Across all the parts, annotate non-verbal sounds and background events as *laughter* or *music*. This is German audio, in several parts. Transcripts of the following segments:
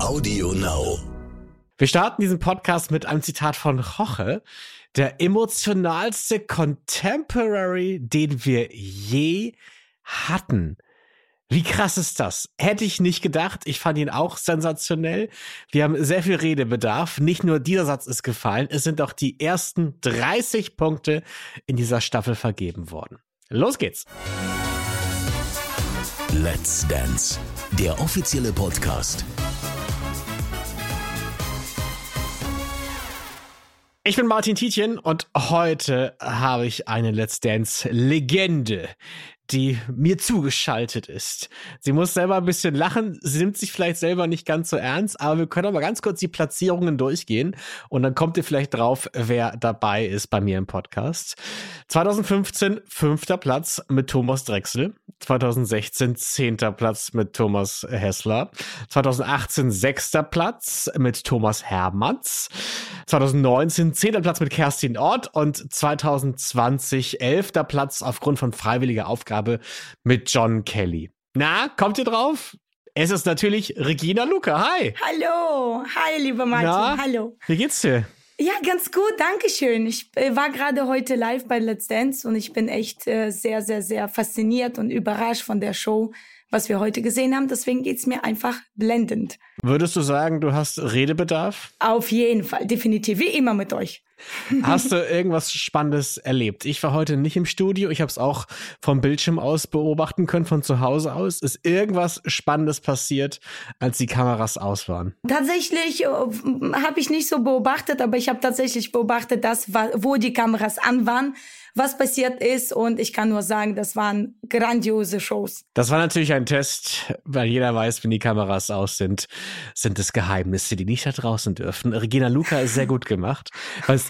Audio Now. Wir starten diesen Podcast mit einem Zitat von Roche. Der emotionalste Contemporary, den wir je hatten. Wie krass ist das? Hätte ich nicht gedacht. Ich fand ihn auch sensationell. Wir haben sehr viel Redebedarf. Nicht nur dieser Satz ist gefallen, es sind auch die ersten 30 Punkte in dieser Staffel vergeben worden. Los geht's. Let's Dance, der offizielle Podcast. Ich bin Martin Tietjen und heute habe ich eine Let's Dance Legende, die mir zugeschaltet ist. Sie muss selber ein bisschen lachen, sie nimmt sich vielleicht selber nicht ganz so ernst, aber wir können aber ganz kurz die Platzierungen durchgehen und dann kommt ihr vielleicht drauf, wer dabei ist bei mir im Podcast. 2015 fünfter Platz mit Thomas Drechsel, 2016 zehnter Platz mit Thomas Hessler, 2018 sechster Platz mit Thomas Hermanns, 2019 zehnter Platz mit Kerstin Ort und 2020 elfter Platz aufgrund von freiwilliger Aufgabe habe mit John Kelly. Na, kommt ihr drauf? Es ist natürlich Regina Luca. Hi. Hallo. Hi, lieber Martin. Na, Hallo. Wie geht's dir? Ja, ganz gut, danke schön. Ich äh, war gerade heute live bei Let's Dance und ich bin echt äh, sehr, sehr, sehr fasziniert und überrascht von der Show, was wir heute gesehen haben. Deswegen geht's mir einfach blendend. Würdest du sagen, du hast Redebedarf? Auf jeden Fall, definitiv, wie immer mit euch. Hast du irgendwas Spannendes erlebt? Ich war heute nicht im Studio. Ich habe es auch vom Bildschirm aus beobachten können, von zu Hause aus. Ist irgendwas Spannendes passiert, als die Kameras aus waren? Tatsächlich äh, habe ich nicht so beobachtet, aber ich habe tatsächlich beobachtet, dass, wo die Kameras an waren was passiert ist. Und ich kann nur sagen, das waren grandiose Shows. Das war natürlich ein Test, weil jeder weiß, wenn die Kameras aus sind, sind es Geheimnisse, die nicht da draußen dürfen. Regina Luca ist sehr gut gemacht. Was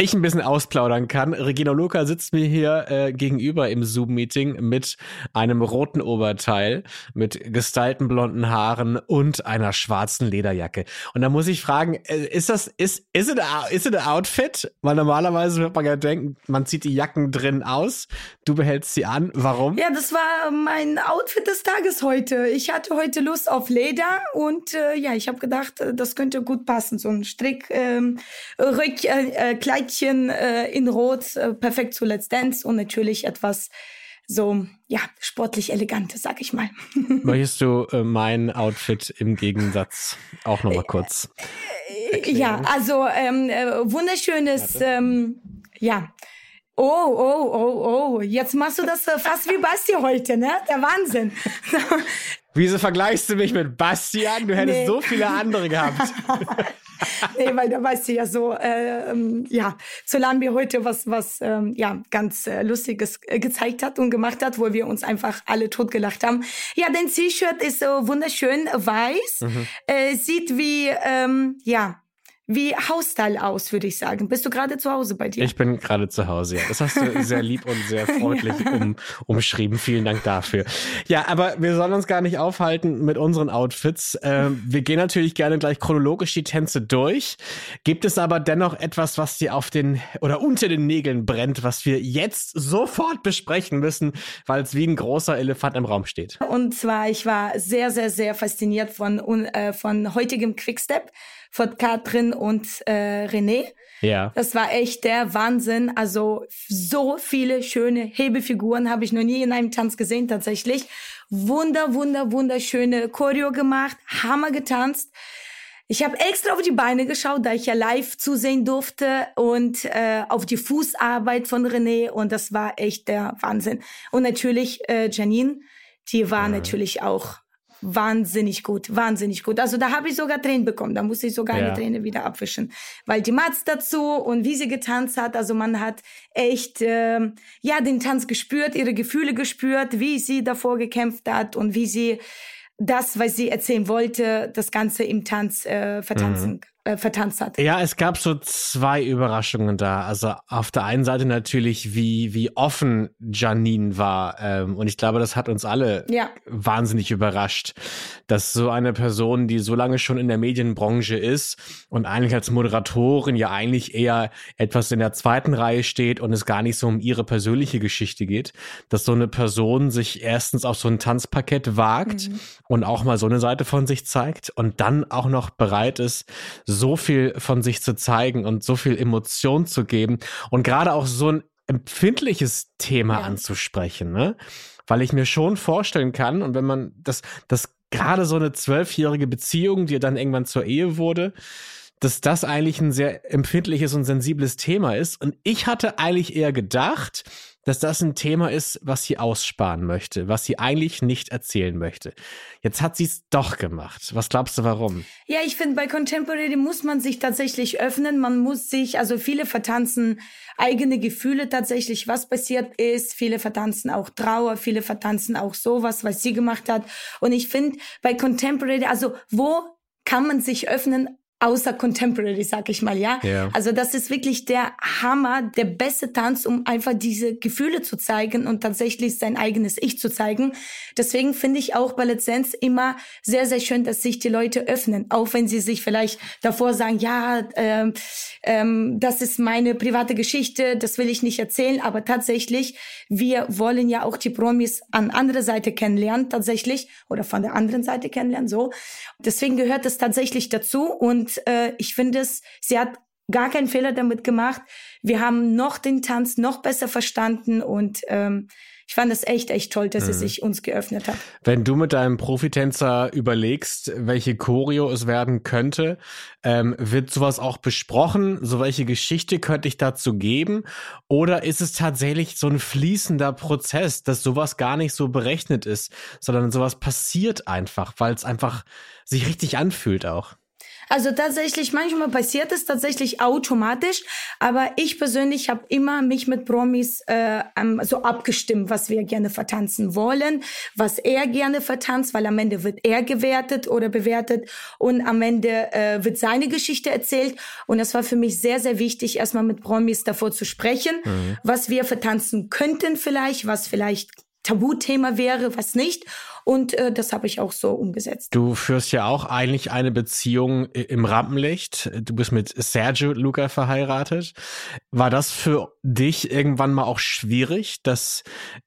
ich ein bisschen ausplaudern kann, Regina Luca sitzt mir hier äh, gegenüber im Zoom-Meeting mit einem roten Oberteil, mit gestylten blonden Haaren und einer schwarzen Lederjacke. Und da muss ich fragen, äh, ist das, ist, ist es ein Outfit? Weil normalerweise wird man ja denken, man zieht die Jacken drin aus. Du behältst sie an. Warum? Ja, das war mein Outfit des Tages heute. Ich hatte heute Lust auf Leder und äh, ja, ich habe gedacht, äh, das könnte gut passen. So ein Strick, ähm, Rück, äh, äh, Kleidchen äh, in Rot, äh, perfekt zu Let's Dance und natürlich etwas so, ja, sportlich elegante, sag ich mal. *laughs* Möchtest du äh, mein Outfit im Gegensatz auch nochmal kurz? Erklären? Ja, also ähm, äh, wunderschönes, ähm, ja, Oh, oh, oh, oh. Jetzt machst du das fast wie Basti heute, ne? Der Wahnsinn. *laughs* Wieso vergleichst du mich mit Bastian? Du hättest nee. so viele andere gehabt. *laughs* nee, weil der Basti ja so, äh, ja, Solange wir heute was, was, ähm, ja, ganz äh, Lustiges äh, gezeigt hat und gemacht hat, wo wir uns einfach alle totgelacht haben. Ja, dein T-Shirt ist so wunderschön weiß, mhm. äh, sieht wie, ähm, ja, wie Hausstall aus, würde ich sagen. Bist du gerade zu Hause bei dir? Ich bin gerade zu Hause, ja. Das hast du sehr lieb und sehr *laughs* freundlich ja. um, umschrieben. Vielen Dank dafür. Ja, aber wir sollen uns gar nicht aufhalten mit unseren Outfits. Ähm, wir gehen natürlich gerne gleich chronologisch die Tänze durch. Gibt es aber dennoch etwas, was dir auf den oder unter den Nägeln brennt, was wir jetzt sofort besprechen müssen, weil es wie ein großer Elefant im Raum steht? Und zwar, ich war sehr, sehr, sehr fasziniert von, äh, von heutigem Quickstep von Katrin und äh, René. Ja. Das war echt der Wahnsinn. Also so viele schöne Hebefiguren habe ich noch nie in einem Tanz gesehen tatsächlich. Wunder, wunder, wunderschöne Choreo gemacht, Hammer getanzt. Ich habe extra auf die Beine geschaut, da ich ja live zusehen durfte und äh, auf die Fußarbeit von René und das war echt der Wahnsinn. Und natürlich äh, Janine, die war mhm. natürlich auch wahnsinnig gut, wahnsinnig gut. Also da habe ich sogar Tränen bekommen. Da musste ich sogar ja. eine Träne wieder abwischen, weil die Mats dazu und wie sie getanzt hat. Also man hat echt äh, ja den Tanz gespürt, ihre Gefühle gespürt, wie sie davor gekämpft hat und wie sie das, was sie erzählen wollte, das Ganze im Tanz äh, vertanzen mhm. Äh, vertanzt hat. Ja, es gab so zwei Überraschungen da. Also auf der einen Seite natürlich, wie, wie offen Janine war. Ähm, und ich glaube, das hat uns alle ja. wahnsinnig überrascht, dass so eine Person, die so lange schon in der Medienbranche ist und eigentlich als Moderatorin ja eigentlich eher etwas in der zweiten Reihe steht und es gar nicht so um ihre persönliche Geschichte geht, dass so eine Person sich erstens auf so ein Tanzparkett wagt mhm. und auch mal so eine Seite von sich zeigt und dann auch noch bereit ist, so viel von sich zu zeigen und so viel Emotion zu geben und gerade auch so ein empfindliches Thema ja. anzusprechen, ne? Weil ich mir schon vorstellen kann, und wenn man das, das gerade so eine zwölfjährige Beziehung, die dann irgendwann zur Ehe wurde, dass das eigentlich ein sehr empfindliches und sensibles Thema ist. Und ich hatte eigentlich eher gedacht, dass das ein Thema ist, was sie aussparen möchte, was sie eigentlich nicht erzählen möchte. Jetzt hat sie es doch gemacht. Was glaubst du, warum? Ja, ich finde, bei Contemporary muss man sich tatsächlich öffnen. Man muss sich, also viele vertanzen eigene Gefühle tatsächlich, was passiert ist. Viele vertanzen auch Trauer, viele vertanzen auch sowas, was sie gemacht hat. Und ich finde, bei Contemporary, also wo kann man sich öffnen, außer Contemporary, sag ich mal, ja? ja. Also das ist wirklich der Hammer, der beste Tanz, um einfach diese Gefühle zu zeigen und tatsächlich sein eigenes Ich zu zeigen. Deswegen finde ich auch Ballet Sense immer sehr, sehr schön, dass sich die Leute öffnen, auch wenn sie sich vielleicht davor sagen, ja, ähm, ähm, das ist meine private Geschichte, das will ich nicht erzählen, aber tatsächlich, wir wollen ja auch die Promis an andere Seite kennenlernen, tatsächlich, oder von der anderen Seite kennenlernen, so. Deswegen gehört es tatsächlich dazu und äh, ich finde es, sie hat gar keinen Fehler damit gemacht. Wir haben noch den Tanz noch besser verstanden und ähm, ich fand es echt, echt toll, dass mhm. sie sich uns geöffnet hat. Wenn du mit deinem Profitänzer überlegst, welche Choreo es werden könnte, ähm, wird sowas auch besprochen? So welche Geschichte könnte ich dazu geben? Oder ist es tatsächlich so ein fließender Prozess, dass sowas gar nicht so berechnet ist, sondern sowas passiert einfach, weil es einfach sich richtig anfühlt auch? Also tatsächlich, manchmal passiert es tatsächlich automatisch, aber ich persönlich habe immer mich mit Promis äh, so abgestimmt, was wir gerne vertanzen wollen, was er gerne vertanzt, weil am Ende wird er gewertet oder bewertet und am Ende äh, wird seine Geschichte erzählt. Und das war für mich sehr, sehr wichtig, erstmal mit Promis davor zu sprechen, mhm. was wir vertanzen könnten vielleicht, was vielleicht Tabuthema wäre, was nicht. Und äh, das habe ich auch so umgesetzt. Du führst ja auch eigentlich eine Beziehung im Rampenlicht. Du bist mit Sergio Luca verheiratet. War das für dich irgendwann mal auch schwierig, dass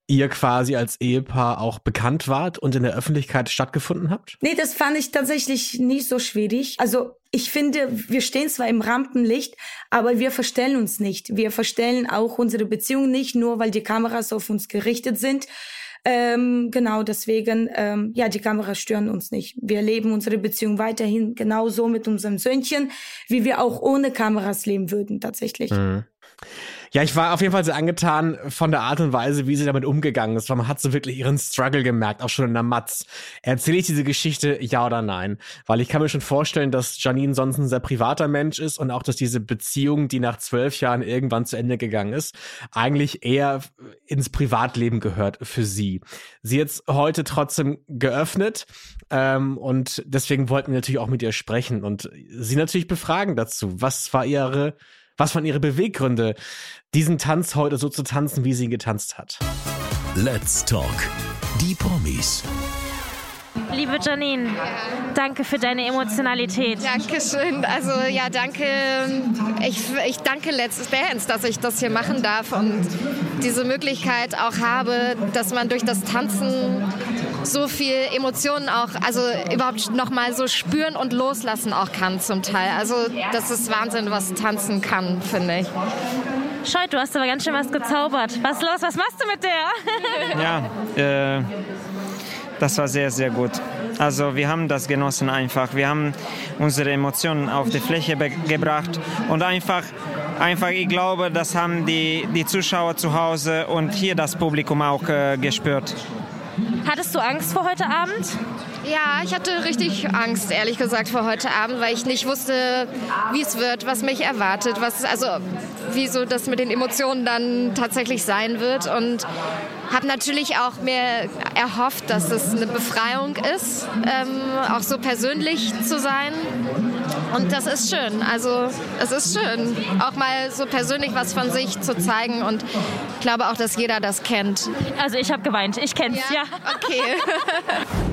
ihr quasi als Ehepaar auch bekannt wart und in der Öffentlichkeit stattgefunden habt? Nee, das fand ich tatsächlich nicht so schwierig. Also ich finde, wir stehen zwar im Rampenlicht, aber wir verstellen uns nicht. Wir verstellen auch unsere Beziehung nicht, nur weil die Kameras auf uns gerichtet sind. Ähm, genau, deswegen, ähm, ja, die Kameras stören uns nicht. Wir leben unsere Beziehung weiterhin genauso mit unserem Söhnchen, wie wir auch ohne Kameras leben würden, tatsächlich. Mhm. Ja, ich war auf jeden Fall sehr angetan von der Art und Weise, wie sie damit umgegangen ist. Man hat so wirklich ihren Struggle gemerkt, auch schon in der Matz. Erzähle ich diese Geschichte, ja oder nein? Weil ich kann mir schon vorstellen, dass Janine sonst ein sehr privater Mensch ist und auch, dass diese Beziehung, die nach zwölf Jahren irgendwann zu Ende gegangen ist, eigentlich eher ins Privatleben gehört für sie. Sie jetzt heute trotzdem geöffnet ähm, und deswegen wollten wir natürlich auch mit ihr sprechen und sie natürlich befragen dazu. Was war ihre was waren ihre Beweggründe, diesen Tanz heute so zu tanzen, wie sie ihn getanzt hat? Let's Talk. Die Promis. Liebe Janine, danke für deine Emotionalität. Dankeschön. Also ja, danke. Ich, ich danke Let's Dance, dass ich das hier machen darf und diese Möglichkeit auch habe, dass man durch das Tanzen so viel Emotionen auch, also überhaupt noch mal so spüren und loslassen auch kann zum Teil. Also das ist Wahnsinn, was tanzen kann, finde ich. Scheut, du hast aber ganz schön was gezaubert. Was los? Was machst du mit der? ja, äh, das war sehr, sehr gut. Also wir haben das genossen einfach. Wir haben unsere Emotionen auf die Fläche gebracht und einfach, einfach, ich glaube, das haben die, die Zuschauer zu Hause und hier das Publikum auch äh, gespürt. Hattest du Angst vor heute Abend? Ja, ich hatte richtig Angst, ehrlich gesagt, vor heute Abend, weil ich nicht wusste, wie es wird, was mich erwartet, was, also wie so das mit den Emotionen dann tatsächlich sein wird. Und habe natürlich auch mir erhofft, dass es eine Befreiung ist, ähm, auch so persönlich zu sein. Und das ist schön. Also es ist schön, auch mal so persönlich was von sich zu zeigen. Und ich glaube auch, dass jeder das kennt. Also ich habe geweint. Ich kenn's, ja. ja. Okay.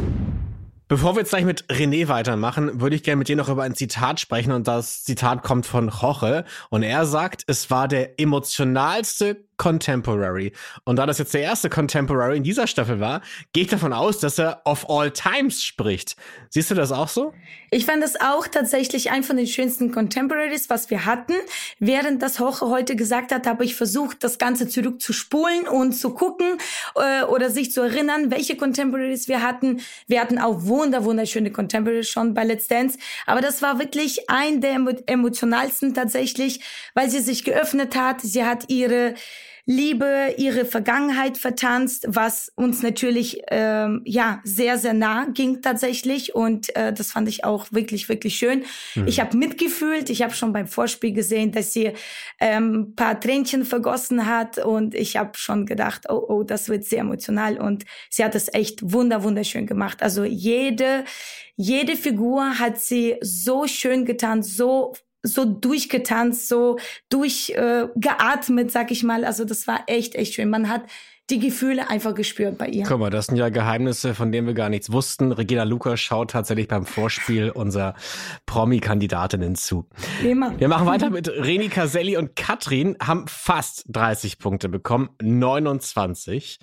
*laughs* Bevor wir jetzt gleich mit René weitermachen, würde ich gerne mit dir noch über ein Zitat sprechen und das Zitat kommt von Roche und er sagt, es war der emotionalste Contemporary. Und da das jetzt der erste Contemporary in dieser Staffel war, gehe ich davon aus, dass er of all times spricht. Siehst du das auch so? Ich fand das auch tatsächlich ein von den schönsten Contemporaries, was wir hatten. Während das Hoche heute gesagt hat, habe ich versucht, das Ganze zurückzuspulen und zu gucken äh, oder sich zu erinnern, welche Contemporaries wir hatten. Wir hatten auch wunder, wunderschöne Contemporaries schon bei Let's Dance. Aber das war wirklich ein der emotionalsten tatsächlich, weil sie sich geöffnet hat. Sie hat ihre Liebe, ihre Vergangenheit vertanzt, was uns natürlich ähm, ja sehr sehr nah ging tatsächlich und äh, das fand ich auch wirklich wirklich schön. Mhm. Ich habe mitgefühlt, ich habe schon beim Vorspiel gesehen, dass sie ähm, paar Tränchen vergossen hat und ich habe schon gedacht, oh oh, das wird sehr emotional und sie hat es echt wunder wunderschön gemacht. Also jede jede Figur hat sie so schön getan, so so durchgetanzt, so durchgeatmet, äh, sag ich mal. Also das war echt, echt schön. Man hat die Gefühle einfach gespürt bei ihr. Guck mal, das sind ja Geheimnisse, von denen wir gar nichts wussten. Regina Lukas schaut tatsächlich beim Vorspiel unserer Promi-Kandidatinnen zu. Immer. Wir machen weiter mit Reni Caselli und Katrin haben fast 30 Punkte bekommen, 29.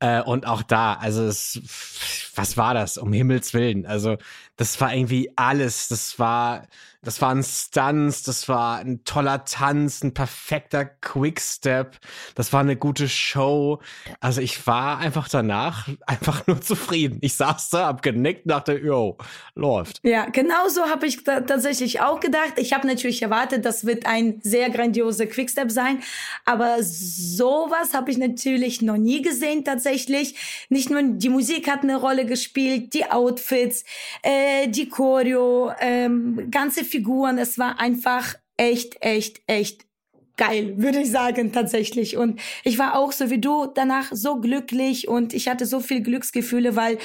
Äh, und auch da, also es, was war das? Um Himmels Willen. Also das war irgendwie alles. Das war das waren Stunts, das war ein toller Tanz, ein perfekter Quickstep, das war eine gute Show. Also ich war einfach danach einfach nur zufrieden. Ich saß da, hab genickt, dachte, yo, läuft. Ja, genau so habe ich tatsächlich auch gedacht. Ich habe natürlich erwartet, das wird ein sehr grandioser Quickstep sein, aber sowas habe ich natürlich noch nie gesehen tatsächlich. Nicht nur die Musik hat eine Rolle gespielt, die Outfits, äh, die Choreo, ähm, ganze Figuren. Es war einfach echt, echt, echt geil, würde ich sagen, tatsächlich. Und ich war auch so wie du danach so glücklich und ich hatte so viel Glücksgefühle, weil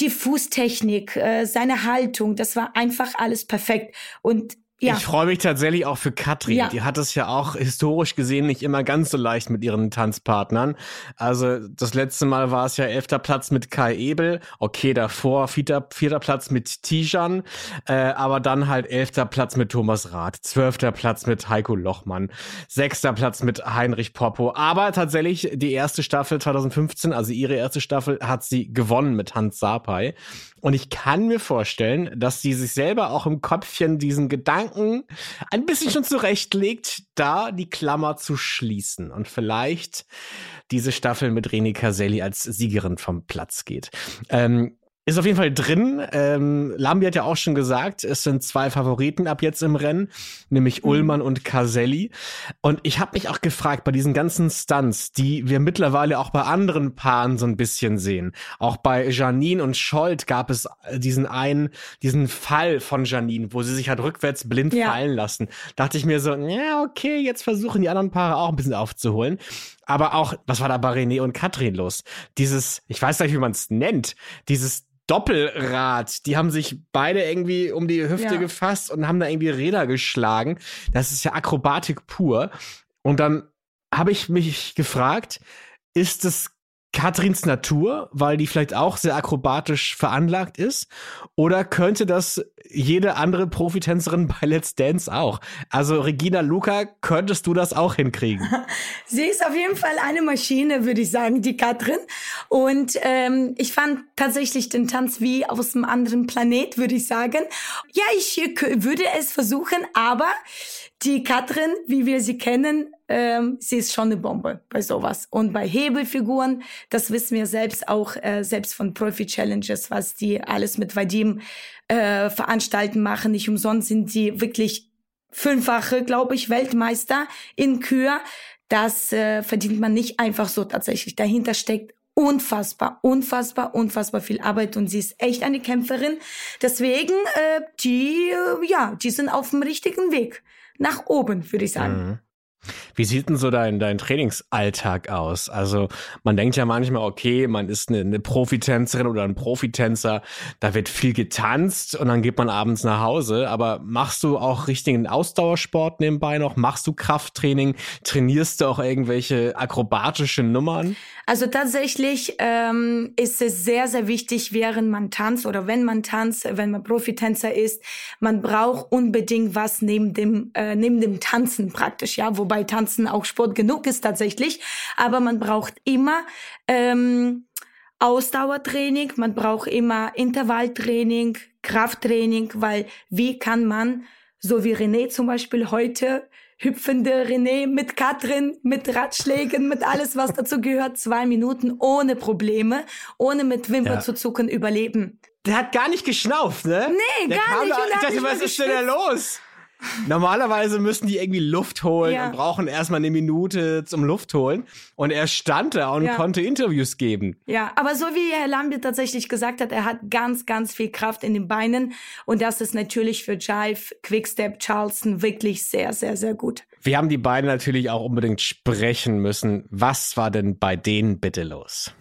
die Fußtechnik, äh, seine Haltung, das war einfach alles perfekt. Und ja. Ich freue mich tatsächlich auch für Katrin. Ja. Die hat es ja auch historisch gesehen nicht immer ganz so leicht mit ihren Tanzpartnern. Also das letzte Mal war es ja elfter Platz mit Kai Ebel. Okay, davor vierter, vierter Platz mit Tijan. Äh, aber dann halt elfter Platz mit Thomas Rath. Zwölfter Platz mit Heiko Lochmann. Sechster Platz mit Heinrich Poppo. Aber tatsächlich die erste Staffel 2015, also ihre erste Staffel, hat sie gewonnen mit Hans Sapai. Und ich kann mir vorstellen, dass sie sich selber auch im Köpfchen diesen Gedanken ein bisschen schon zurechtlegt, da die Klammer zu schließen und vielleicht diese Staffel mit René Caselli als Siegerin vom Platz geht. Ähm, ist auf jeden Fall drin. Ähm, Lambi hat ja auch schon gesagt, es sind zwei Favoriten ab jetzt im Rennen, nämlich mhm. Ullmann und Caselli. Und ich habe mich auch gefragt, bei diesen ganzen Stunts, die wir mittlerweile auch bei anderen Paaren so ein bisschen sehen. Auch bei Janine und Scholt gab es diesen einen, diesen Fall von Janine, wo sie sich halt rückwärts blind ja. fallen lassen. Dachte ich mir so, ja, okay, jetzt versuchen die anderen Paare auch ein bisschen aufzuholen. Aber auch, was war da bei René und Katrin los? Dieses, ich weiß nicht, wie man es nennt, dieses Doppelrad. Die haben sich beide irgendwie um die Hüfte ja. gefasst und haben da irgendwie Räder geschlagen. Das ist ja Akrobatik pur. Und dann habe ich mich gefragt, ist es Katrins Natur, weil die vielleicht auch sehr akrobatisch veranlagt ist? Oder könnte das jede andere Profitänzerin bei Let's Dance auch? Also Regina Luca, könntest du das auch hinkriegen? *laughs* Sie ist auf jeden Fall eine Maschine, würde ich sagen, die Katrin. Und ähm, ich fand tatsächlich den Tanz wie aus einem anderen Planet, würde ich sagen. Ja, ich würde es versuchen, aber die Katrin, wie wir sie kennen, ähm, sie ist schon eine Bombe bei sowas. Und bei Hebelfiguren, das wissen wir selbst auch, äh, selbst von Profi-Challenges, was die alles mit Vadim äh, veranstalten machen. Nicht umsonst sind sie wirklich fünffache, glaube ich, Weltmeister in Kür. Das äh, verdient man nicht einfach so tatsächlich. Dahinter steckt unfassbar, unfassbar, unfassbar viel Arbeit und sie ist echt eine Kämpferin. Deswegen, äh, die, äh, ja, die sind auf dem richtigen Weg nach oben, würde ich sagen. Mhm. Wie sieht denn so dein, dein Trainingsalltag aus? Also man denkt ja manchmal, okay, man ist eine, eine Profitänzerin oder ein Profitänzer, da wird viel getanzt und dann geht man abends nach Hause. Aber machst du auch richtigen Ausdauersport nebenbei noch? Machst du Krafttraining? Trainierst du auch irgendwelche akrobatische Nummern? Also tatsächlich ähm, ist es sehr, sehr wichtig, während man tanzt oder wenn man tanzt, wenn man Profitänzer ist, man braucht unbedingt was neben dem äh, neben dem Tanzen praktisch, ja, wobei Tanzen auch Sport genug ist tatsächlich, aber man braucht immer ähm, Ausdauertraining, man braucht immer Intervalltraining, Krafttraining, weil wie kann man, so wie René zum Beispiel heute, hüpfende René mit Katrin, mit Ratschlägen, mit alles, was dazu gehört, zwei Minuten ohne Probleme, ohne mit Wimper ja. zu zucken überleben. Der hat gar nicht geschnauft, ne? Nee, Der gar nicht. Da, ich dachte, was ist denn da los? Normalerweise müssen die irgendwie Luft holen ja. und brauchen erstmal eine Minute zum Luft holen. Und er stand da und ja. konnte Interviews geben. Ja, aber so wie Herr Lambert tatsächlich gesagt hat, er hat ganz, ganz viel Kraft in den Beinen. Und das ist natürlich für Jive, Quickstep, Charleston wirklich sehr, sehr, sehr gut. Wir haben die beiden natürlich auch unbedingt sprechen müssen. Was war denn bei denen bitte los?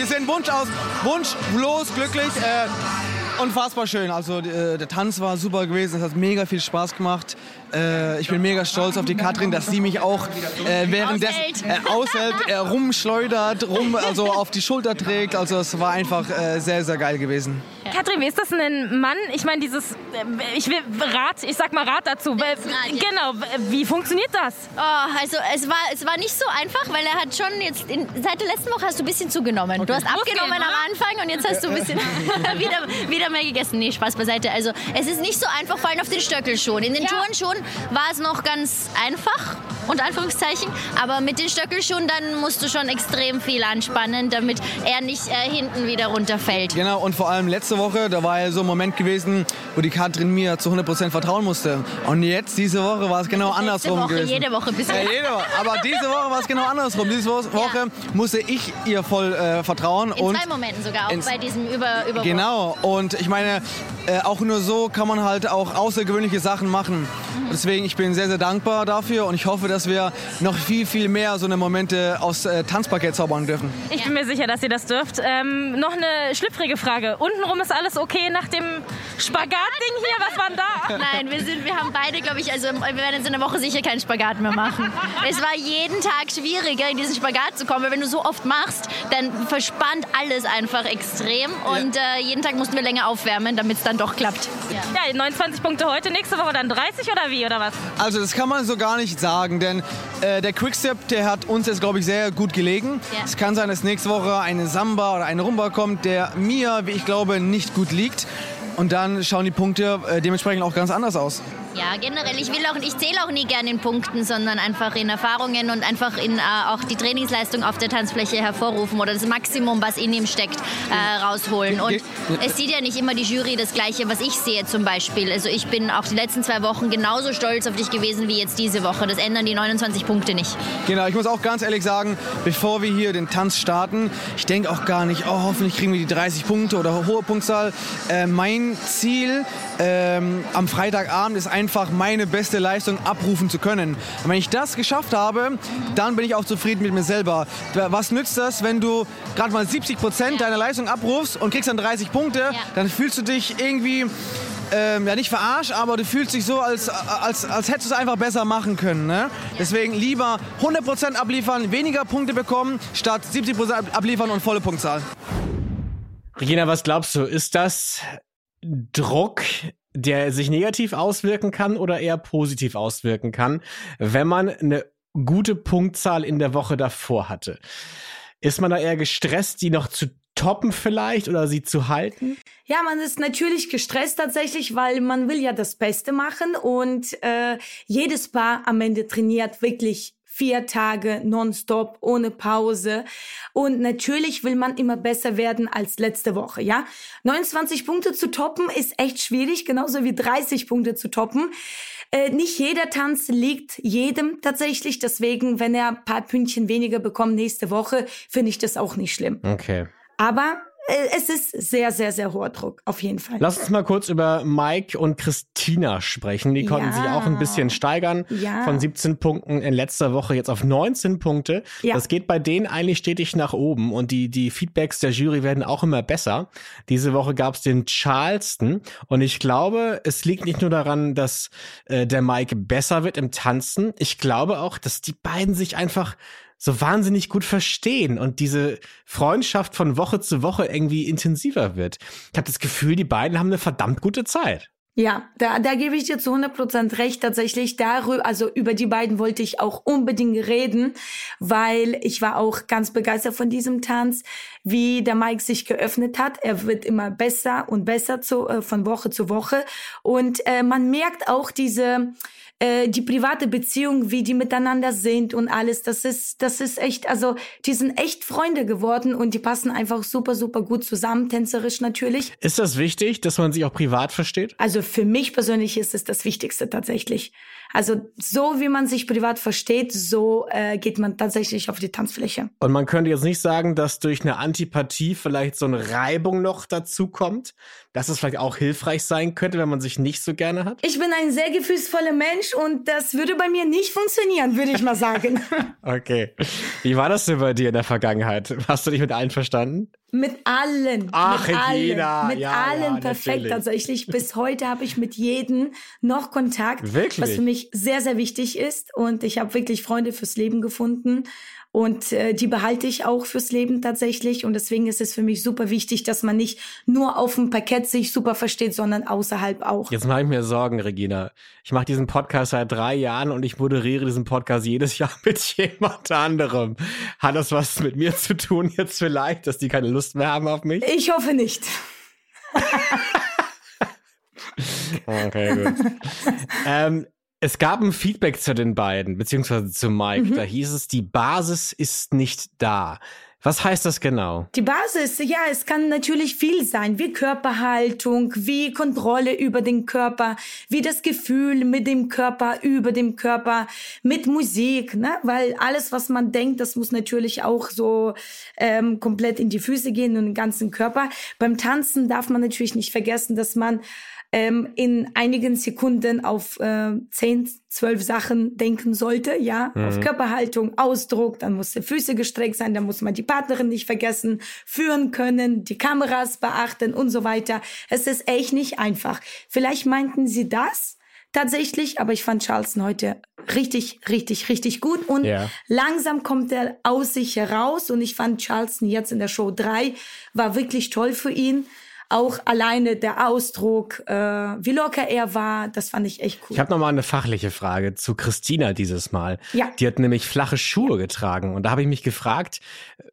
Wir sind Wunsch aus, wunschlos glücklich. Äh, unfassbar schön. Also äh, der Tanz war super gewesen. Es hat mega viel Spaß gemacht. Äh, ich bin mega stolz auf die Katrin, dass sie mich auch äh, währenddessen äh, aushält, äh, rumschleudert, rum, also auf die Schulter trägt. Also es war einfach äh, sehr, sehr geil gewesen. Katrin, wie ist das ein Mann? Ich meine, dieses, äh, ich will Rat, ich sag mal Rat dazu. Genau, wie funktioniert das? Oh, also es war, es war nicht so einfach, weil er hat schon jetzt, in, seit der letzten Woche hast du ein bisschen zugenommen. Okay. Du hast abgenommen am Anfang und jetzt hast du ein bisschen *laughs* wieder, wieder mehr gegessen. Nee, Spaß beiseite. Also es ist nicht so einfach, vor allem auf den Stöckelschuhen. In den ja. Turnschuhen war es noch ganz einfach, unter Anführungszeichen. Aber mit den Stöckelschuhen dann musst du schon extrem viel anspannen, damit er nicht äh, hinten wieder runterfällt. Genau, und vor allem letzte Woche, da war ja so ein Moment gewesen, wo die Katrin mir zu 100% vertrauen musste. Und jetzt, diese Woche, war es genau andersrum Woche, gewesen. Jede Woche bis ja, jede Woche. Aber diese Woche war es genau andersrum. Diese Woche ja. musste ich ihr voll äh, vertrauen. In und zwei Momenten sogar, auch bei diesem Über Überwurf. Genau, und ich meine, äh, auch nur so kann man halt auch außergewöhnliche Sachen machen. Deswegen, ich bin sehr, sehr dankbar dafür und ich hoffe, dass wir noch viel, viel mehr so eine Momente aus äh, Tanzparkett zaubern dürfen. Ich bin mir sicher, dass ihr das dürft. Ähm, noch eine schlüpfrige Frage. Untenrum ist alles okay nach dem Spagat-Ding hier? Was war denn da? Nein, wir, sind, wir haben beide, glaube ich, also wir werden in einer Woche sicher keinen Spagat mehr machen. es war jeden Tag schwieriger, in diesen Spagat zu kommen, weil wenn du so oft machst, dann verspannt alles einfach extrem und ja. äh, jeden Tag mussten wir länger aufwärmen, damit es dann doch klappt. Ja. ja, 29 Punkte heute, nächste Woche dann 30 oder wie, oder was? Also das kann man so gar nicht sagen, denn äh, der Quickstep, der hat uns jetzt, glaube ich, sehr gut gelegen. Ja. Es kann sein, dass nächste Woche eine Samba oder eine Rumba kommt, der mir, wie ich glaube, nicht gut liegt. Und dann schauen die Punkte äh, dementsprechend auch ganz anders aus. Ja, generell. Ich will auch, ich zähle auch nie gerne in Punkten, sondern einfach in Erfahrungen und einfach in äh, auch die Trainingsleistung auf der Tanzfläche hervorrufen oder das Maximum, was in ihm steckt, äh, rausholen. Und es sieht ja nicht immer die Jury das Gleiche, was ich sehe zum Beispiel. Also ich bin auch die letzten zwei Wochen genauso stolz auf dich gewesen wie jetzt diese Woche. Das ändern die 29 Punkte nicht. Genau, ich muss auch ganz ehrlich sagen, bevor wir hier den Tanz starten, ich denke auch gar nicht, oh, hoffentlich kriegen wir die 30 Punkte oder hohe Punktzahl. Äh, mein Ziel ähm, am Freitagabend ist einfach meine beste Leistung abrufen zu können. Und wenn ich das geschafft habe, dann bin ich auch zufrieden mit mir selber. Was nützt das, wenn du gerade mal 70 Prozent ja. deiner Leistung abrufst und kriegst dann 30 Punkte, ja. dann fühlst du dich irgendwie ähm, ja nicht verarscht, aber du fühlst dich so, als, als, als hättest du es einfach besser machen können. Ne? Deswegen lieber 100% abliefern, weniger Punkte bekommen, statt 70% abliefern und volle Punktzahl. Regina, was glaubst du, ist das Druck, der sich negativ auswirken kann oder eher positiv auswirken kann, wenn man eine gute Punktzahl in der Woche davor hatte. Ist man da eher gestresst, die noch zu toppen vielleicht oder sie zu halten? Ja, man ist natürlich gestresst tatsächlich, weil man will ja das Beste machen und äh, jedes Paar am Ende trainiert wirklich vier Tage nonstop, ohne Pause. Und natürlich will man immer besser werden als letzte Woche, ja. 29 Punkte zu toppen ist echt schwierig, genauso wie 30 Punkte zu toppen. Äh, nicht jeder Tanz liegt jedem tatsächlich, deswegen, wenn er ein paar Pünktchen weniger bekommt nächste Woche, finde ich das auch nicht schlimm. Okay. Aber es ist sehr, sehr, sehr hoher Druck, auf jeden Fall. Lass uns mal kurz über Mike und Christina sprechen. Die konnten Ja. sich auch ein bisschen steigern. Ja. Von 17 Punkten in letzter Woche jetzt auf 19 Punkte. Ja. Das geht bei denen eigentlich stetig nach oben und die, die Feedbacks der Jury werden auch immer besser. Diese Woche gab es den Charleston und ich glaube, es liegt nicht nur daran, dass äh, der Mike besser wird im Tanzen. Ich glaube auch, dass die beiden sich einfach so wahnsinnig gut verstehen und diese Freundschaft von Woche zu Woche irgendwie intensiver wird. Ich habe das Gefühl, die beiden haben eine verdammt gute Zeit. Ja, da, da gebe ich dir zu 100% recht. Tatsächlich darüber, also über die beiden wollte ich auch unbedingt reden, weil ich war auch ganz begeistert von diesem Tanz, wie der Mike sich geöffnet hat. Er wird immer besser und besser zu, äh, von Woche zu Woche. Und äh, man merkt auch diese, äh, die private Beziehung, wie die miteinander sind und alles. Das ist, das ist echt, also die sind echt Freunde geworden und die passen einfach super, super gut zusammen, tänzerisch natürlich. Ist das wichtig, dass man sich auch privat versteht? Also für mich persönlich ist es das Wichtigste tatsächlich. Also so wie man sich privat versteht, so äh, geht man tatsächlich auf die Tanzfläche. Und man könnte jetzt nicht sagen, dass durch eine Antipathie vielleicht so eine Reibung noch dazu kommt, dass es vielleicht auch hilfreich sein könnte, wenn man sich nicht so gerne hat? Ich bin ein sehr gefühlsvoller Mensch und das würde bei mir nicht funktionieren, würde ich mal sagen. *laughs* Okay. Wie war das denn bei dir in der Vergangenheit? Hast du dich mit allen verstanden? mit allen. Ach, mit Regina, allen. Mit ja, allen ja, perfekt natürlich. tatsächlich. Bis *laughs* heute habe ich mit jedem noch Kontakt. Wirklich? Was für mich sehr, sehr wichtig ist. Und ich habe wirklich Freunde fürs Leben gefunden. Und äh, die behalte ich auch fürs Leben tatsächlich. Und deswegen ist es für mich super wichtig, dass man nicht nur auf dem Parkett sich super versteht, sondern außerhalb auch. Jetzt mache ich mir Sorgen, Regina. Ich mache diesen Podcast seit drei Jahren und ich moderiere diesen Podcast jedes *laughs* Jahr mit jemand anderem. Hat das was mit mir zu tun jetzt vielleicht, dass die keine Lust mehr haben auf mich? Ich hoffe nicht. *laughs* Okay, gut. *laughs* ähm, es gab ein Feedback zu den beiden, beziehungsweise zu Mike. Da hieß es, die Basis ist nicht da. Was heißt das genau? Die Basis, ja, es kann natürlich viel sein, wie Körperhaltung, wie Kontrolle über den Körper, wie das Gefühl mit dem Körper, über dem Körper, mit Musik, ne? Weil alles, was man denkt, das muss natürlich auch so ähm, komplett in die Füße gehen und den ganzen Körper. Beim Tanzen darf man natürlich nicht vergessen, dass man ähm, in einigen Sekunden auf äh, 10, 12 Sachen denken sollte, ja, auf Körperhaltung, Ausdruck, dann muss die Füße gestreckt sein, dann muss man die Partnerin nicht vergessen, führen können, die Kameras beachten und so weiter. Es ist echt nicht einfach. Vielleicht meinten sie das tatsächlich, aber ich fand Charleston heute richtig, richtig, richtig gut und Ja. langsam kommt er aus sich heraus und ich fand Charleston jetzt in der Show 3 war wirklich toll für ihn. Auch alleine der Ausdruck, äh, wie locker er war, das fand ich echt cool. Ich habe noch mal eine fachliche Frage zu Christina dieses Mal. Ja. Die hat nämlich flache Schuhe getragen und da habe ich mich gefragt,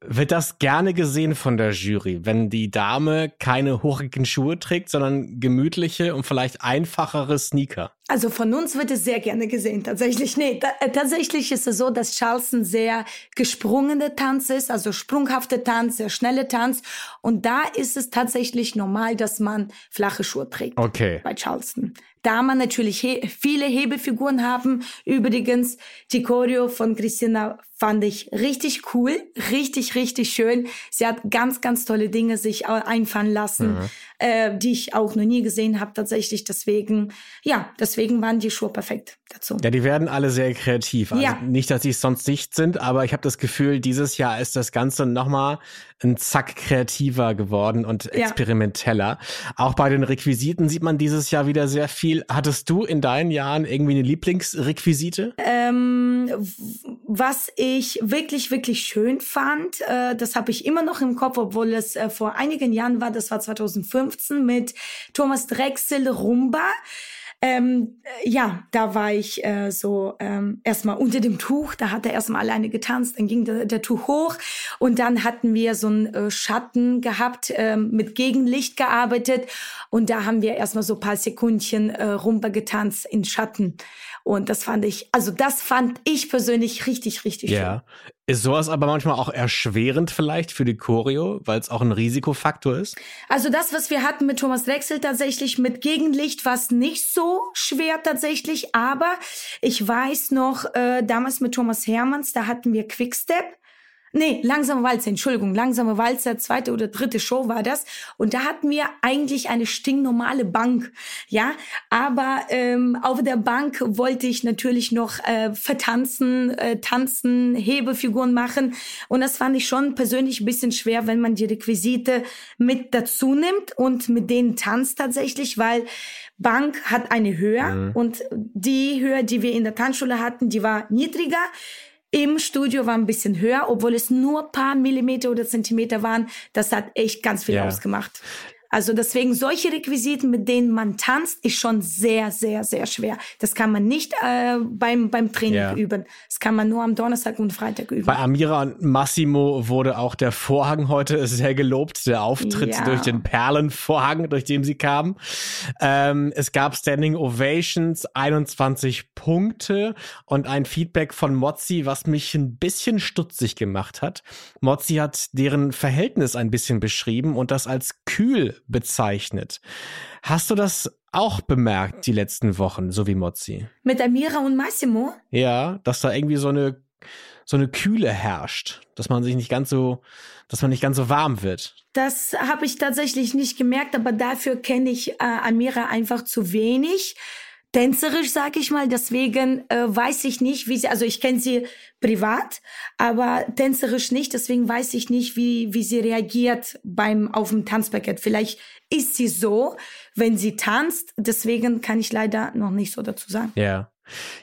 wird das gerne gesehen von der Jury, wenn die Dame keine hochigen Schuhe trägt, sondern gemütliche und vielleicht einfachere Sneaker? Also von uns wird es sehr gerne gesehen, tatsächlich. Nee, ta äh, tatsächlich ist es so, dass Charleston sehr gesprungene Tanz ist, also sprunghafte Tanz, sehr schnelle Tanz. Und da ist es tatsächlich normal, dass man flache Schuhe trägt. Okay. Bei Charleston. Da man natürlich he viele Hebefiguren haben. Übrigens, die Choreo von Christina fand ich richtig cool, richtig, richtig schön. Sie hat ganz, ganz tolle Dinge sich einfallen lassen, äh, die ich auch noch nie gesehen habe tatsächlich. Deswegen, ja, deswegen waren die Schuhe perfekt dazu. Ja, die werden alle sehr kreativ. Also Ja. Nicht, dass sie es sonst nicht sind, aber ich habe das Gefühl, dieses Jahr ist das Ganze nochmal ein Zack kreativer geworden und Ja. experimenteller. Auch bei den Requisiten sieht man dieses Jahr wieder sehr viel. Hattest du in deinen Jahren irgendwie eine Lieblingsrequisite? Ähm, was ich wirklich, wirklich schön fand, äh, das habe ich immer noch im Kopf, obwohl es äh, vor einigen Jahren war, das war 2015 mit Thomas Drechsel Rumba. Ähm, äh, ja, da war ich äh, so ähm, erstmal unter dem Tuch, da hat er erstmal alleine getanzt, dann ging der, der Tuch hoch. Und dann hatten wir so einen äh, Schatten gehabt, ähm, mit Gegenlicht gearbeitet. Und da haben wir erstmal so ein paar Sekundchen äh, Rumba getanzt in Schatten und das fand ich, also das fand ich persönlich richtig, richtig schön. Ja. Ist sowas aber manchmal auch erschwerend vielleicht für die Choreo, weil es auch ein Risikofaktor ist? Also das, was wir hatten mit Thomas Drechsel tatsächlich mit Gegenlicht, war es nicht so schwer tatsächlich. Aber ich weiß noch, äh, damals mit Thomas Hermanns, da hatten wir Quickstep. Nee, Langsame Walzer, Entschuldigung, Langsame Walzer, zweite oder dritte Show war das. Und da hatten wir eigentlich eine stinknormale Bank, ja. Aber ähm, auf der Bank wollte ich natürlich noch äh, vertanzen, äh, tanzen, Hebefiguren machen. Und das fand ich schon persönlich ein bisschen schwer, wenn man die Requisite mit dazu nimmt und mit denen tanzt tatsächlich, weil Bank hat eine Höhe mhm. und die Höhe, die wir in der Tanzschule hatten, die war niedriger. Im Studio war ein bisschen höher, obwohl es nur paar Millimeter oder Zentimeter waren. Das hat echt ganz viel ja. ausgemacht. Also deswegen solche Requisiten, mit denen man tanzt, ist schon sehr, sehr, sehr schwer. Das kann man nicht äh, beim, beim Training yeah. üben. Das kann man nur am Donnerstag und Freitag üben. Bei Amira und Massimo wurde auch der Vorhang heute sehr gelobt, der Auftritt ja. durch den Perlenvorhang, durch den sie kamen. Ähm, es gab Standing Ovations, 21 Punkte und ein Feedback von Mozzi, was mich ein bisschen stutzig gemacht hat. Mozzi hat deren Verhältnis ein bisschen beschrieben und das als kühl bezeichnet. Hast du das auch bemerkt die letzten Wochen, so wie Mozzi? Mit Amira und Massimo? Ja, dass da irgendwie so eine so eine Kühle herrscht, dass man sich nicht ganz so, dass man nicht ganz so warm wird. Das habe ich tatsächlich nicht gemerkt, aber dafür kenne ich äh, Amira einfach zu wenig tänzerisch, sag ich mal. Deswegen äh, weiß ich nicht, wie sie, also ich kenne sie privat, aber tänzerisch nicht. Deswegen weiß ich nicht, wie, wie sie reagiert beim, auf dem Tanzpaket. Vielleicht ist sie so, wenn sie tanzt. Deswegen kann ich leider noch nicht so dazu sagen. Ja.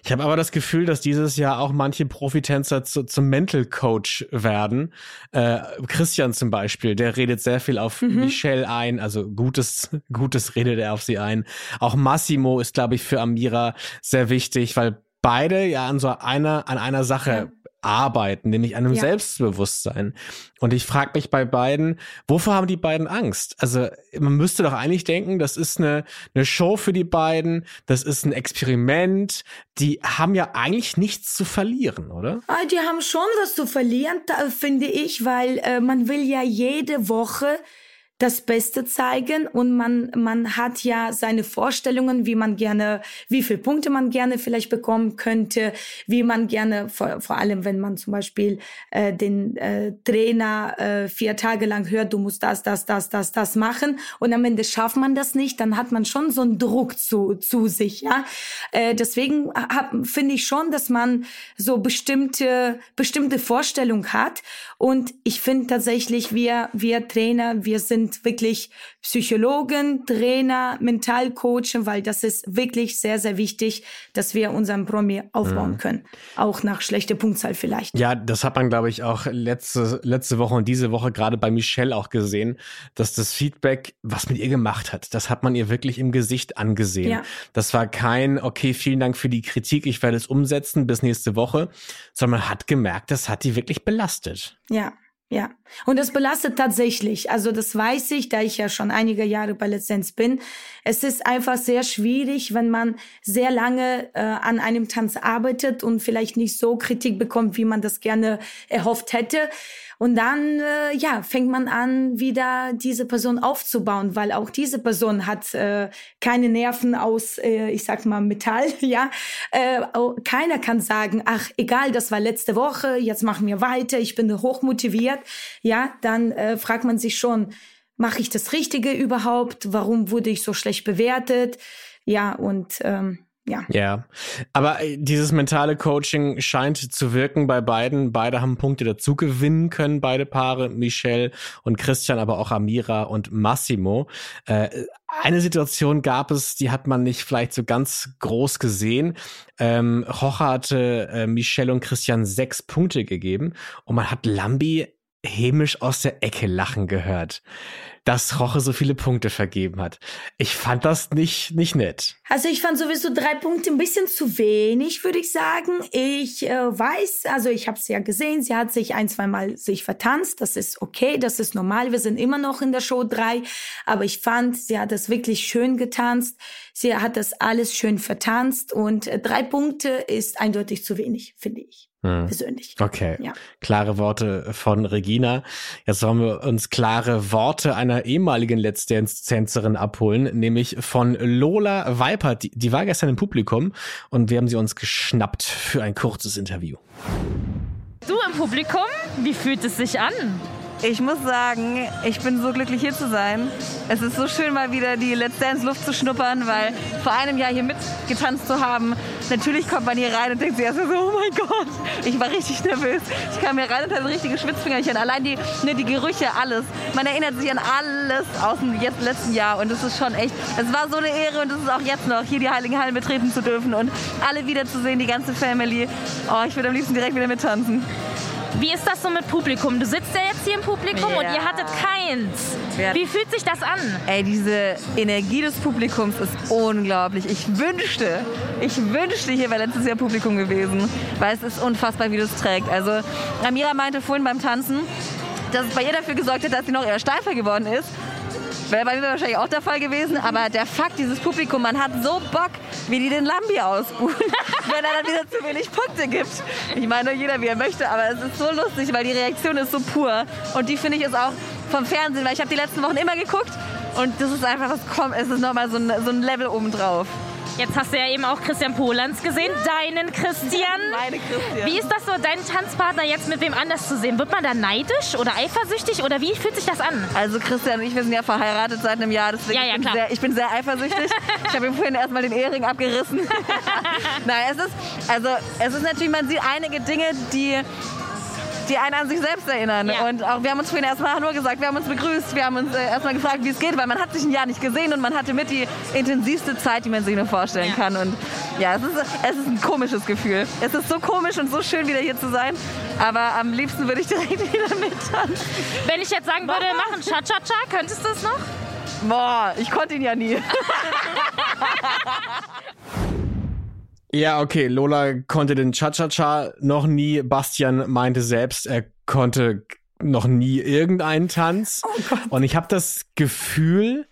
Ich habe aber das Gefühl, dass dieses Jahr auch manche Profitänzer zu, zum Mental Coach werden. Äh, Christian zum Beispiel, der redet sehr viel auf mhm. Michelle ein, also Gutes, *laughs* Gutes redet er auf sie ein. Auch Massimo ist, glaube ich, für Amira sehr wichtig, weil beide ja an so einer, an einer Sache ja arbeiten, nämlich an einem ja. Selbstbewusstsein. Und ich frage mich bei beiden, wovor haben die beiden Angst? Also man müsste doch eigentlich denken, das ist eine, eine Show für die beiden, das ist ein Experiment. Die haben ja eigentlich nichts zu verlieren, oder? Ah, die haben schon was zu verlieren, finde ich, weil äh, man will ja jede Woche das Beste zeigen und man, man hat ja seine Vorstellungen, wie man gerne, wie viel Punkte man gerne vielleicht bekommen könnte, wie man gerne, vor, vor allem wenn man zum Beispiel äh, den äh, Trainer äh, vier Tage lang hört, du musst das, das, das, das, das machen und am Ende schafft man das nicht, dann hat man schon so einen Druck zu, zu sich, ja. Äh, deswegen finde ich schon, dass man so bestimmte, bestimmte Vorstellungen hat und ich finde tatsächlich, wir, wir Trainer, wir sind sind wirklich Psychologen, Trainer, Mentalcoachen, weil das ist wirklich sehr, sehr wichtig, dass wir unseren Promi aufbauen mhm. können. Auch nach schlechter Punktzahl vielleicht. Ja, das hat man, glaube ich, auch letzte, letzte Woche und diese Woche gerade bei Michelle auch gesehen, dass das Feedback, was mit ihr gemacht hat, das hat man ihr wirklich im Gesicht angesehen. Ja. Das war kein, okay, vielen Dank für die Kritik, ich werde es umsetzen bis nächste Woche, sondern man hat gemerkt, das hat die wirklich belastet. Ja. Ja, und das belastet tatsächlich. Also das weiß ich, da ich ja schon einige Jahre bei Lizenz bin. Es ist einfach sehr schwierig, wenn man sehr lange äh, an einem Tanz arbeitet und vielleicht nicht so Kritik bekommt, wie man das gerne erhofft hätte. Und dann, äh, ja, fängt man an, wieder diese Person aufzubauen, weil auch diese Person hat äh, keine Nerven aus, äh, ich sag mal, Metall, *laughs* ja. Äh, keiner kann sagen, ach, egal, das war letzte Woche, jetzt machen wir weiter, ich bin hochmotiviert, ja. Dann äh, fragt man sich schon, mache ich das Richtige überhaupt? Warum wurde ich so schlecht bewertet? Ja, und ähm, ja. Ja, aber äh, dieses mentale Coaching scheint zu wirken bei beiden. Beide haben Punkte dazu gewinnen können, beide Paare, Michelle und Christian, aber auch Amira und Massimo. Äh, eine Situation gab es, die hat man nicht vielleicht so ganz groß gesehen. Ähm, Rocha hatte äh, Michelle und Christian sechs Punkte gegeben und man hat Lambi hämisch aus der Ecke lachen gehört dass Roche so viele Punkte vergeben hat. Ich fand das nicht, nicht nett. Also ich fand sowieso drei Punkte ein bisschen zu wenig, würde ich sagen. Ich äh, weiß, also ich habe es ja gesehen, sie hat sich ein, zwei Mal sich vertanzt. Das ist okay, das ist normal. Wir sind immer noch in der Show drei. Aber ich fand, sie hat das wirklich schön getanzt. Sie hat das alles schön vertanzt. Und äh, drei Punkte ist eindeutig zu wenig, finde ich. Hm. Persönlich. Okay. Ja. Klare Worte von Regina. Jetzt wollen wir uns klare Worte einer ehemaligen Let's Dance-Tänzerin abholen, nämlich von Lola Weipert. Die, die war gestern im Publikum und wir haben sie uns geschnappt für ein kurzes Interview. Du im Publikum? Wie fühlt es sich an? Ich muss sagen, ich bin so glücklich hier zu sein. Es ist so schön, mal wieder die Let's Dance Luft zu schnuppern, weil vor einem Jahr hier mitgetanzt zu haben, natürlich kommt man hier rein und denkt sich erst so, oh mein Gott, ich war richtig nervös. Ich kam hier rein und hatte richtige Schwitzfingerchen. Allein die, ne, die Gerüche, alles. Man erinnert sich an alles aus dem jetzt, letzten Jahr und es ist schon echt, es war so eine Ehre und es ist auch jetzt noch, hier die Heiligen Hallen betreten zu dürfen und alle wiederzusehen, die ganze Family. Oh, ich würde am liebsten direkt wieder mittanzen. Wie ist das so mit Publikum? Du sitzt ja jetzt hier im Publikum Ja. und ihr hattet keins. Wie fühlt sich das an? Ey, diese Energie des Publikums ist unglaublich. Ich wünschte, ich wünschte, hier wäre letztes Jahr Publikum gewesen, weil es ist unfassbar, wie das trägt. Also Amira meinte vorhin beim Tanzen, dass es bei ihr dafür gesorgt hat, dass sie noch eher steifer geworden ist. Wäre bei mir wahrscheinlich auch der Fall gewesen, aber der Fakt, dieses Publikum, man hat so Bock, wie die den Lambi ausbuhen, *laughs* wenn er dann wieder zu wenig Punkte gibt. Ich meine, jeder wie er möchte, aber es ist so lustig, weil die Reaktion ist so pur. Und die finde ich ist auch vom Fernsehen, weil ich habe die letzten Wochen immer geguckt und das ist einfach was kommt, es ist nochmal so ein, so ein Level obendrauf. Jetzt hast du ja eben auch Christian Polanz gesehen, deinen Christian. *laughs* Meine Christian. Wie ist das so, deinen Tanzpartner jetzt mit wem anders zu sehen? Wird man da neidisch oder eifersüchtig oder wie fühlt sich das an? Also Christian und ich, wir sind ja verheiratet seit einem Jahr, deswegen Ja, ja, ich, bin sehr, ich bin sehr eifersüchtig. *laughs* ich habe ihm vorhin erstmal den Ehering abgerissen. *laughs* Nein, es ist, also es ist natürlich, man sieht einige Dinge, die die einen an sich selbst erinnern. Ja. Und auch wir haben uns vorhin erstmal nur gesagt, wir haben uns begrüßt, wir haben uns äh, erstmal gefragt, wie es geht, weil man hat sich ein Jahr nicht gesehen und man hatte mit die intensivste Zeit, die man sich nur vorstellen Ja. kann. Und ja, es ist, es ist ein komisches Gefühl. Es ist so komisch und so schön, wieder hier zu sein. Aber am liebsten würde ich direkt *laughs* wieder mittanzen. Wenn ich jetzt sagen würde, machen Cha-Cha-Cha, könntest du es noch? Boah, ich konnte ihn ja nie. *laughs* Ja, okay, Lola konnte den Cha-Cha-Cha noch nie. Bastian meinte selbst, er konnte noch nie irgendeinen Tanz. Und ich habe das Gefühl,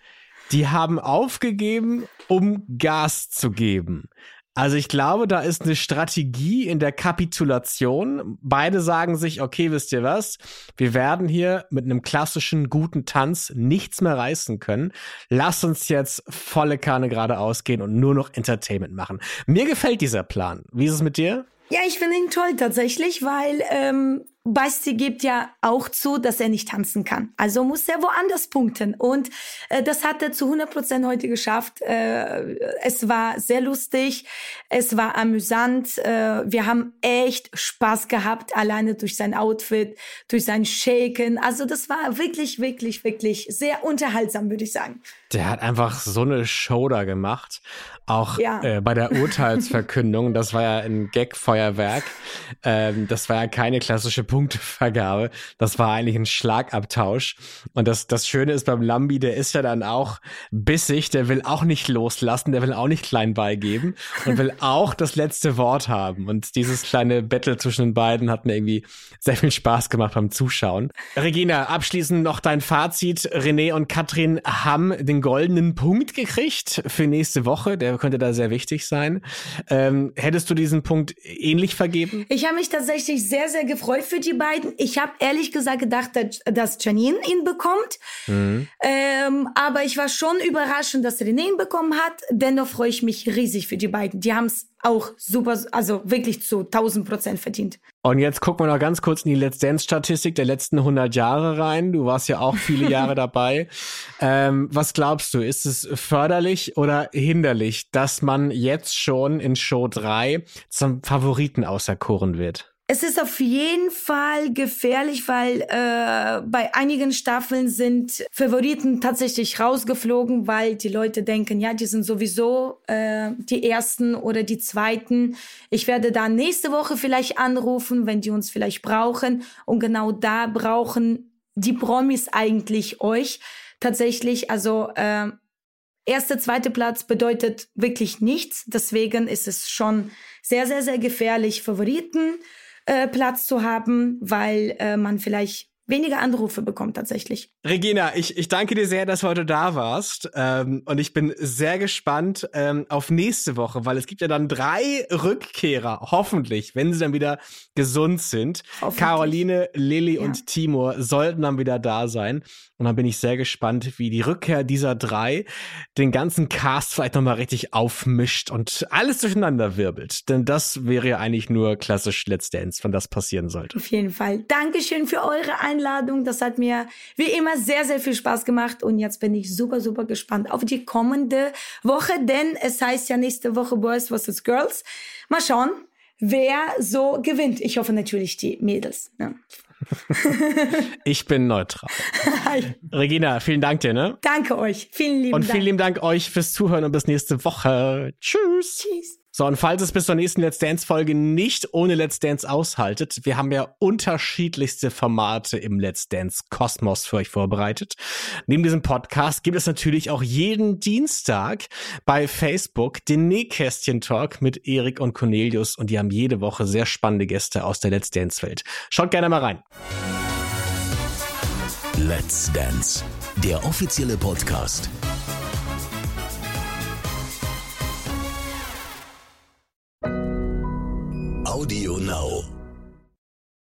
die haben aufgegeben, um Gas zu geben. Also ich glaube, da ist eine Strategie in der Kapitulation. Beide sagen sich, okay, wisst ihr was? Wir werden hier mit einem klassischen guten Tanz nichts mehr reißen können. Lass uns jetzt volle Kanne geradeaus gehen und nur noch Entertainment machen. Mir gefällt dieser Plan. Wie ist es mit dir? Ja, ich finde ihn toll tatsächlich, weil ähm, Basti gibt ja auch zu, dass er nicht tanzen kann. Also muss er woanders punkten. Und äh, das hat er zu 100 Prozent heute geschafft. Äh, es war sehr lustig, es war amüsant. Äh, wir haben echt Spaß gehabt, alleine durch sein Outfit, durch sein Shaken. Also das war wirklich, wirklich, wirklich sehr unterhaltsam, würde ich sagen. Der hat einfach so eine Show da gemacht. Auch Ja. äh, bei der Urteilsverkündung, das war ja ein Gag-Feuerwerk. Ähm, das war ja keine klassische Punktevergabe. Das war eigentlich ein Schlagabtausch. Und das, das Schöne ist beim Lambi, der ist ja dann auch bissig, der will auch nicht loslassen, der will auch nicht klein beigeben und will *laughs* auch das letzte Wort haben. Und dieses kleine Battle zwischen den beiden hat mir irgendwie sehr viel Spaß gemacht beim Zuschauen. Regina, abschließend noch dein Fazit. René und Katrin haben den goldenen Punkt gekriegt für nächste Woche. Der könnte da sehr wichtig sein. Ähm, hättest du diesen Punkt ähnlich vergeben? Ich habe mich tatsächlich sehr, sehr gefreut für die beiden. Ich habe ehrlich gesagt gedacht, dass, Janine ihn bekommt. Ähm, aber ich war schon überrascht, dass René ihn bekommen hat. Dennoch freue ich mich riesig für die beiden. Die haben es auch super, also wirklich zu 1000 Prozent verdient. Und jetzt gucken wir noch ganz kurz in die Let's Dance-Statistik der letzten 100 Jahre rein. Du warst ja auch viele *laughs* Jahre dabei. Ähm, was glaubst du, ist es förderlich oder hinderlich, dass man jetzt schon in Show 3 zum Favoriten auserkoren wird? Es ist auf jeden Fall gefährlich, weil äh, bei einigen Staffeln sind Favoriten tatsächlich rausgeflogen, weil die Leute denken, ja, die sind sowieso äh, die ersten oder die zweiten. Ich werde da nächste Woche vielleicht anrufen, wenn die uns vielleicht brauchen. Und genau da brauchen die Promis eigentlich euch tatsächlich. Also äh, erste, zweite Platz bedeutet wirklich nichts. Deswegen ist es schon sehr, sehr, sehr gefährlich, Favoriten äh, Platz zu haben, weil äh, man vielleicht weniger Anrufe bekommt tatsächlich. Regina, ich, ich danke dir sehr, dass du heute da warst. Ähm, und ich bin sehr gespannt ähm, auf nächste Woche, weil es gibt ja dann drei Rückkehrer, hoffentlich, wenn sie dann wieder gesund sind. Caroline, Lilly ja. und Timur sollten dann wieder da sein. Und dann bin ich sehr gespannt, wie die Rückkehr dieser drei den ganzen Cast vielleicht nochmal richtig aufmischt und alles durcheinander wirbelt. Denn das wäre ja eigentlich nur klassisch Let's Dance, wenn das passieren sollte. Auf jeden Fall. Dankeschön für eure Einladung. Das hat mir wie immer sehr, sehr viel Spaß gemacht. Und jetzt bin ich super, super gespannt auf die kommende Woche, denn es heißt ja nächste Woche Boys vs. Girls. Mal schauen, wer so gewinnt. Ich hoffe natürlich die Mädels. Ne? *laughs* ich bin neutral. *laughs* Regina, vielen Dank dir, ne? Danke euch. Vielen lieben Und Dank. vielen lieben Dank euch fürs Zuhören und bis nächste Woche. Tschüss. Tschüss. So, und falls es bis zur nächsten Let's Dance-Folge nicht ohne Let's Dance aushaltet, wir haben ja unterschiedlichste Formate im Let's Dance-Kosmos für euch vorbereitet. Neben diesem Podcast gibt es natürlich auch jeden Dienstag bei Facebook den Nähkästchen-Talk mit Erik und Cornelius und die haben jede Woche sehr spannende Gäste aus der Let's Dance-Welt. Schaut gerne mal rein. Let's Dance, der offizielle Podcast. Audio Now.